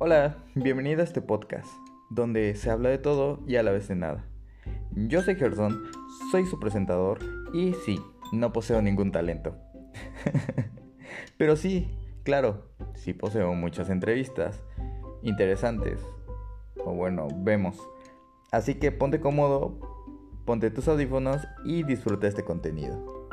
Hola, bienvenida a este podcast, donde se habla de todo y a la vez de nada. Yo soy Gerson, soy su presentador y sí, no poseo ningún talento. Pero sí, claro, sí poseo muchas entrevistas interesantes. O bueno, vemos. Así que ponte cómodo, ponte tus audífonos y disfruta este contenido.